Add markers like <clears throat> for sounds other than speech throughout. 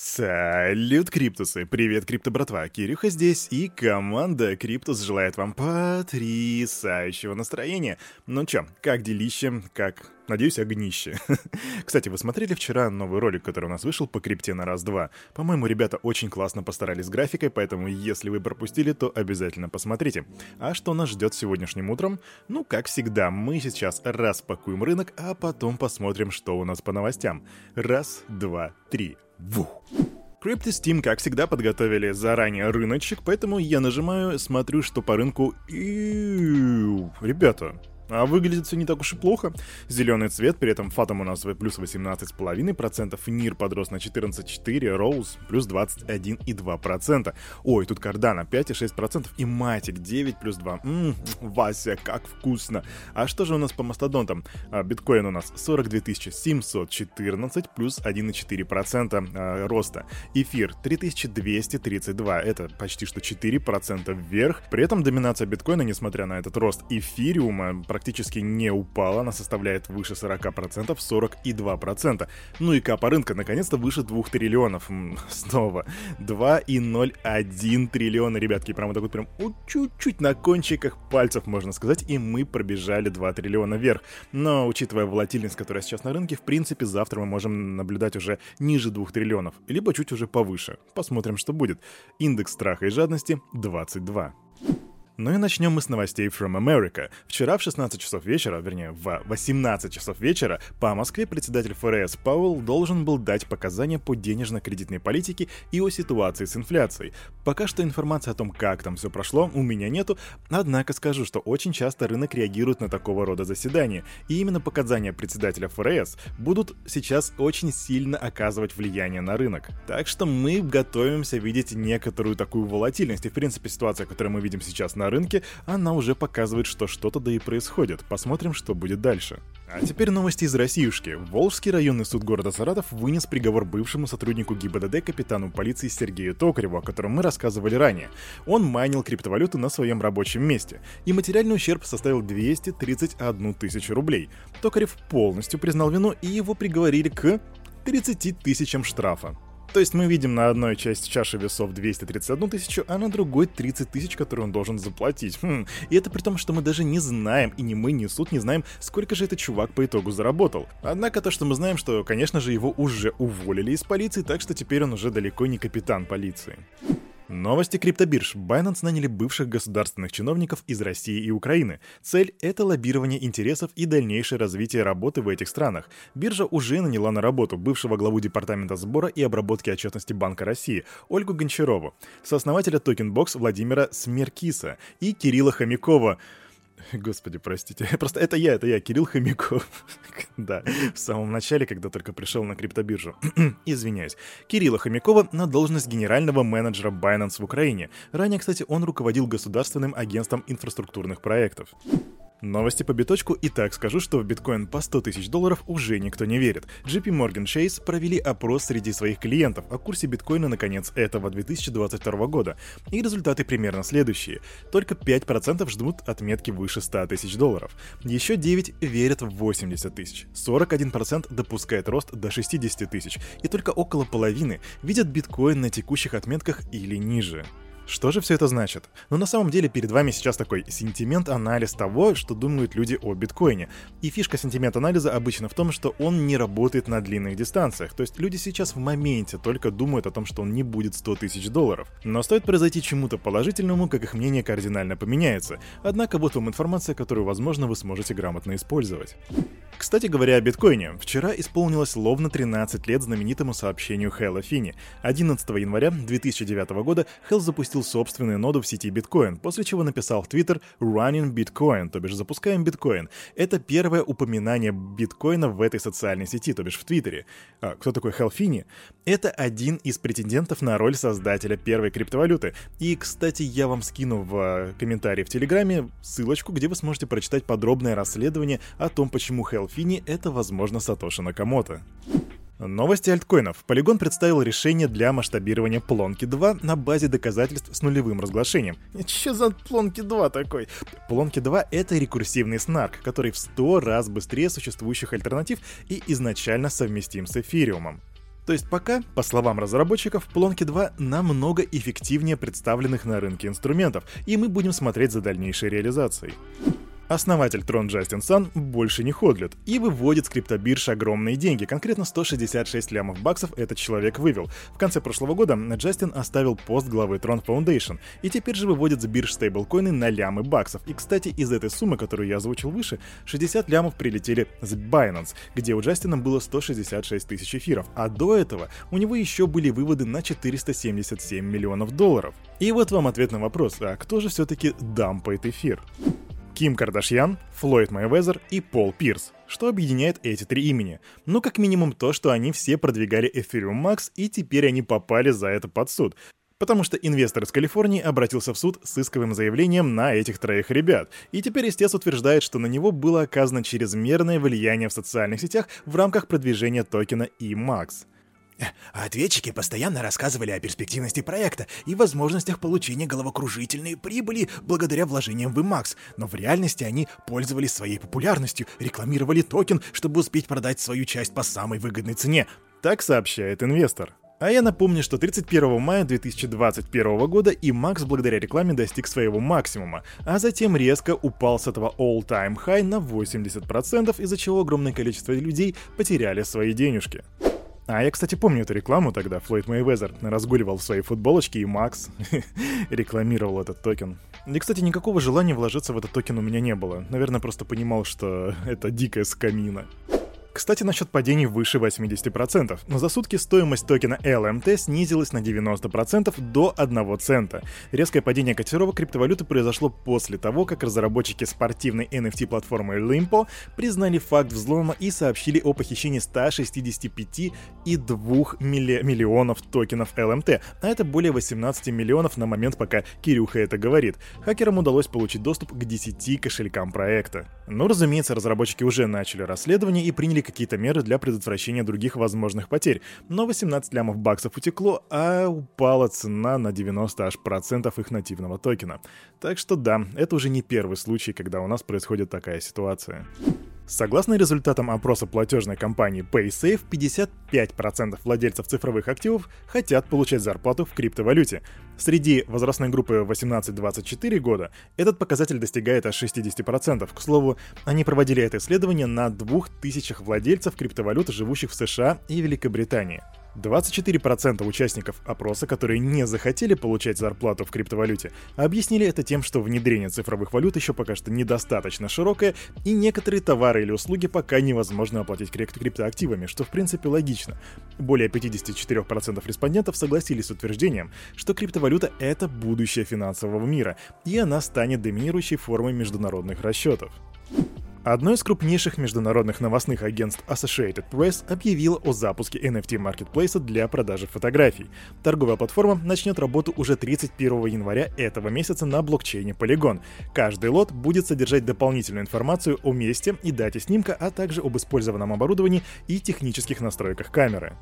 Салют, Криптусы! Привет, Крипто братва! Кирюха здесь, и команда Криптус желает вам потрясающего настроения. Ну чё, как делище, как Надеюсь, огнище. <laughs> Кстати, вы смотрели вчера новый ролик, который у нас вышел по крипте на раз-два? По-моему, ребята очень классно постарались с графикой, поэтому если вы пропустили, то обязательно посмотрите. А что нас ждет сегодняшним утром? Ну, как всегда, мы сейчас распакуем рынок, а потом посмотрим, что у нас по новостям. Раз, два, три. Вух! Crypto Steam, как всегда, подготовили заранее рыночек, поэтому я нажимаю, смотрю, что по рынку... И... Ребята, а выглядит все не так уж и плохо. Зеленый цвет, при этом Фатом у нас плюс 18,5%, Нир подрос на 14,4%, Роуз плюс 21,2%. Ой, тут Кардана 5,6% и Матик 9 плюс 2. Ммм, Вася, как вкусно. А что же у нас по мастодонтам? А, биткоин у нас 42 714 плюс 1,4% а, роста. Эфир 3232, это почти что 4% вверх. При этом доминация биткоина, несмотря на этот рост эфириума, практически не упала, она составляет выше 40%, 42%. Ну и капа рынка наконец-то выше 2 триллионов. <laughs> Снова 2,01 триллиона, ребятки, прямо так вот прям чуть-чуть на кончиках пальцев, можно сказать, и мы пробежали 2 триллиона вверх. Но, учитывая волатильность, которая сейчас на рынке, в принципе, завтра мы можем наблюдать уже ниже 2 триллионов, либо чуть уже повыше. Посмотрим, что будет. Индекс страха и жадности 22. Ну и начнем мы с новостей From America. Вчера в 16 часов вечера, вернее, в 18 часов вечера, по Москве председатель ФРС Пауэлл должен был дать показания по денежно-кредитной политике и о ситуации с инфляцией. Пока что информации о том, как там все прошло, у меня нету, однако скажу, что очень часто рынок реагирует на такого рода заседания, и именно показания председателя ФРС будут сейчас очень сильно оказывать влияние на рынок. Так что мы готовимся видеть некоторую такую волатильность, и в принципе ситуация, которую мы видим сейчас на рынке, она уже показывает, что что-то да и происходит. Посмотрим, что будет дальше. А теперь новости из Россиюшки. Волжский районный суд города Саратов вынес приговор бывшему сотруднику ГИБДД капитану полиции Сергею Токареву, о котором мы рассказывали ранее. Он майнил криптовалюту на своем рабочем месте, и материальный ущерб составил 231 тысячу рублей. Токарев полностью признал вину, и его приговорили к 30 тысячам штрафа. То есть мы видим на одной части чаши весов 231 тысячу, а на другой 30 тысяч, которые он должен заплатить. Хм. И это при том, что мы даже не знаем, и ни мы, ни суд не знаем, сколько же этот чувак по итогу заработал. Однако то, что мы знаем, что, конечно же, его уже уволили из полиции, так что теперь он уже далеко не капитан полиции. Новости криптобирж. Binance наняли бывших государственных чиновников из России и Украины. Цель — это лоббирование интересов и дальнейшее развитие работы в этих странах. Биржа уже наняла на работу бывшего главу департамента сбора и обработки отчетности Банка России Ольгу Гончарову, сооснователя Tokenbox Владимира Смеркиса и Кирилла Хомякова, <laughs> Господи, простите. <laughs> Просто это я, это я, Кирилл Хомяков. <laughs> да, в самом начале, когда только пришел на криптобиржу. <clears throat> Извиняюсь. Кирилла Хомякова на должность генерального менеджера Binance в Украине. Ранее, кстати, он руководил государственным агентством инфраструктурных проектов. Новости по биточку и так скажу, что в биткоин по 100 тысяч долларов уже никто не верит. JP Morgan Chase провели опрос среди своих клиентов о курсе биткоина на конец этого 2022 года. И результаты примерно следующие. Только 5% ждут отметки выше 100 тысяч долларов. Еще 9 верят в 80 тысяч. 41% допускает рост до 60 тысяч. И только около половины видят биткоин на текущих отметках или ниже. Что же все это значит? Ну на самом деле перед вами сейчас такой сентимент-анализ того, что думают люди о биткоине. И фишка сентимент-анализа обычно в том, что он не работает на длинных дистанциях. То есть люди сейчас в моменте только думают о том, что он не будет 100 тысяч долларов. Но стоит произойти чему-то положительному, как их мнение кардинально поменяется. Однако вот вам информация, которую, возможно, вы сможете грамотно использовать. Кстати говоря о биткоине, вчера исполнилось ровно 13 лет знаменитому сообщению Хэлла Фини. 11 января 2009 года Хелл запустил собственную ноду в сети биткоин, после чего написал в Твиттер «Running Bitcoin», то бишь «Запускаем биткоин». Это первое упоминание биткоина в этой социальной сети, то бишь в Твиттере. А, кто такой Хелл Фини? Это один из претендентов на роль создателя первой криптовалюты. И, кстати, я вам скину в э, комментарии в Телеграме ссылочку, где вы сможете прочитать подробное расследование о том, почему Хелл Фини — это, возможно, Сатоши Накамото. Новости альткоинов. Polygon представил решение для масштабирования Плонки 2 на базе доказательств с нулевым разглашением. Че за Плонки 2 такой? Плонки 2 — это рекурсивный снарк, который в 100 раз быстрее существующих альтернатив и изначально совместим с эфириумом. То есть пока, по словам разработчиков, Plonky 2 намного эффективнее представленных на рынке инструментов, и мы будем смотреть за дальнейшей реализацией. Основатель Трон Джастин Сан больше не ходлит и выводит с криптобирж огромные деньги, конкретно 166 лямов баксов этот человек вывел. В конце прошлого года Джастин оставил пост главы Трон Foundation и теперь же выводит с бирж стейблкоины на лямы баксов. И, кстати, из этой суммы, которую я озвучил выше, 60 лямов прилетели с Binance, где у Джастина было 166 тысяч эфиров, а до этого у него еще были выводы на 477 миллионов долларов. И вот вам ответ на вопрос, а кто же все-таки дампает эфир? Ким Кардашьян, Флойд Майвезер и Пол Пирс. Что объединяет эти три имени? Ну, как минимум то, что они все продвигали Ethereum Max, и теперь они попали за это под суд. Потому что инвестор из Калифорнии обратился в суд с исковым заявлением на этих троих ребят. И теперь истец утверждает, что на него было оказано чрезмерное влияние в социальных сетях в рамках продвижения токена eMax. А ответчики постоянно рассказывали о перспективности проекта и возможностях получения головокружительной прибыли благодаря вложениям в IMAX, но в реальности они пользовались своей популярностью, рекламировали токен, чтобы успеть продать свою часть по самой выгодной цене. Так сообщает инвестор. А я напомню, что 31 мая 2021 года и Макс благодаря рекламе достиг своего максимума, а затем резко упал с этого all-time high на 80%, из-за чего огромное количество людей потеряли свои денежки. А я, кстати, помню эту рекламу тогда. Флойд Мейвезер разгуливал в своей футболочке, и Макс <laughs> рекламировал этот токен. И, кстати, никакого желания вложиться в этот токен у меня не было. Наверное, просто понимал, что <laughs> это дикая скамина. Кстати, насчет падений выше 80%, но за сутки стоимость токена LMT снизилась на 90% до 1 цента. Резкое падение котировок криптовалюты произошло после того, как разработчики спортивной NFT-платформы Lympo признали факт взлома и сообщили о похищении 165,2 милли- миллионов токенов LMT, а это более 18 миллионов на момент, пока Кирюха это говорит. Хакерам удалось получить доступ к 10 кошелькам проекта. Но, разумеется, разработчики уже начали расследование и приняли какие-то меры для предотвращения других возможных потерь, но 18 лямов баксов утекло, а упала цена на 90 аж процентов их нативного токена. Так что да, это уже не первый случай, когда у нас происходит такая ситуация. Согласно результатам опроса платежной компании PaySafe, 55% владельцев цифровых активов хотят получать зарплату в криптовалюте. Среди возрастной группы 18-24 года этот показатель достигает аж 60%. К слову, они проводили это исследование на 2000 владельцев криптовалют, живущих в США и Великобритании. 24% участников опроса, которые не захотели получать зарплату в криптовалюте, объяснили это тем, что внедрение цифровых валют еще пока что недостаточно широкое, и некоторые товары или услуги пока невозможно оплатить крипто криптоактивами, что в принципе логично. Более 54% респондентов согласились с утверждением, что криптовалюта — это будущее финансового мира, и она станет доминирующей формой международных расчетов. Одно из крупнейших международных новостных агентств Associated Press объявило о запуске NFT-маркетплейса для продажи фотографий. Торговая платформа начнет работу уже 31 января этого месяца на блокчейне Polygon. Каждый лот будет содержать дополнительную информацию о месте и дате снимка, а также об использованном оборудовании и технических настройках камеры.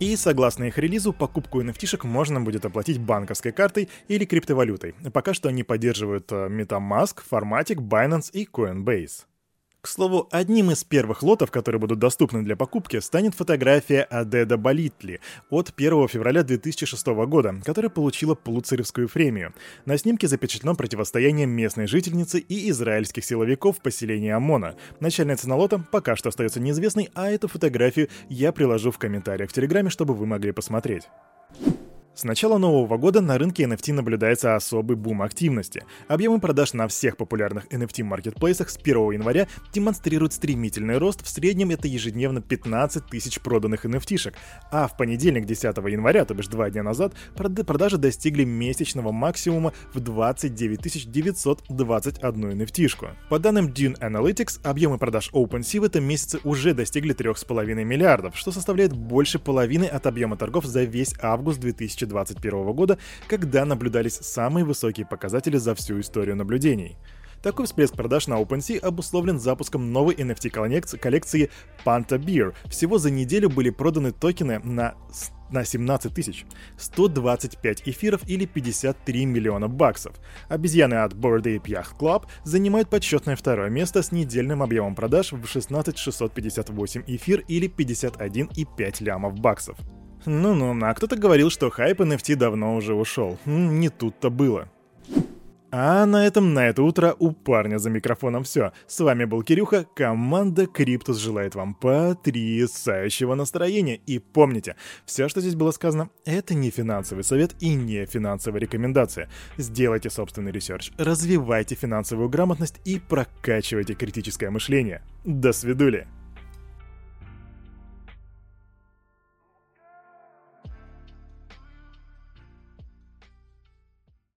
И согласно их релизу, покупку NFT-шек можно будет оплатить банковской картой или криптовалютой. Пока что они поддерживают э, MetaMask, Formatic, Binance и Coinbase. К слову, одним из первых лотов, которые будут доступны для покупки, станет фотография Адеда Болитли от 1 февраля 2006 года, которая получила Пулуцеревскую премию. На снимке запечатлено противостояние местной жительницы и израильских силовиков в поселении Амона. Начальная цена лота пока что остается неизвестной, а эту фотографию я приложу в комментариях в Телеграме, чтобы вы могли посмотреть. С начала нового года на рынке NFT наблюдается особый бум активности. Объемы продаж на всех популярных NFT-маркетплейсах с 1 января демонстрируют стремительный рост, в среднем это ежедневно 15 тысяч проданных NFT-шек, а в понедельник 10 января, то бишь два дня назад, продажи достигли месячного максимума в 29 921 NFT-шку. По данным Dune Analytics, объемы продаж OpenSea в этом месяце уже достигли 3,5 миллиардов, что составляет больше половины от объема торгов за весь август 2020 2021 года, когда наблюдались самые высокие показатели за всю историю наблюдений. Такой всплеск продаж на OpenSea обусловлен запуском новой NFT-коллекции Panta Beer. Всего за неделю были проданы токены на на 17 тысяч, 125 эфиров или 53 миллиона баксов. Обезьяны от Bored Ape Yacht Club занимают почетное второе место с недельным объемом продаж в 16 658 эфир или 51,5 лямов баксов. Ну-ну, а кто-то говорил, что хайп NFT давно уже ушел. Не тут-то было. А на этом на это утро у парня за микрофоном все. С вами был Кирюха, команда Криптус желает вам потрясающего настроения. И помните, все, что здесь было сказано, это не финансовый совет и не финансовая рекомендация. Сделайте собственный research, развивайте финансовую грамотность и прокачивайте критическое мышление. До свидули!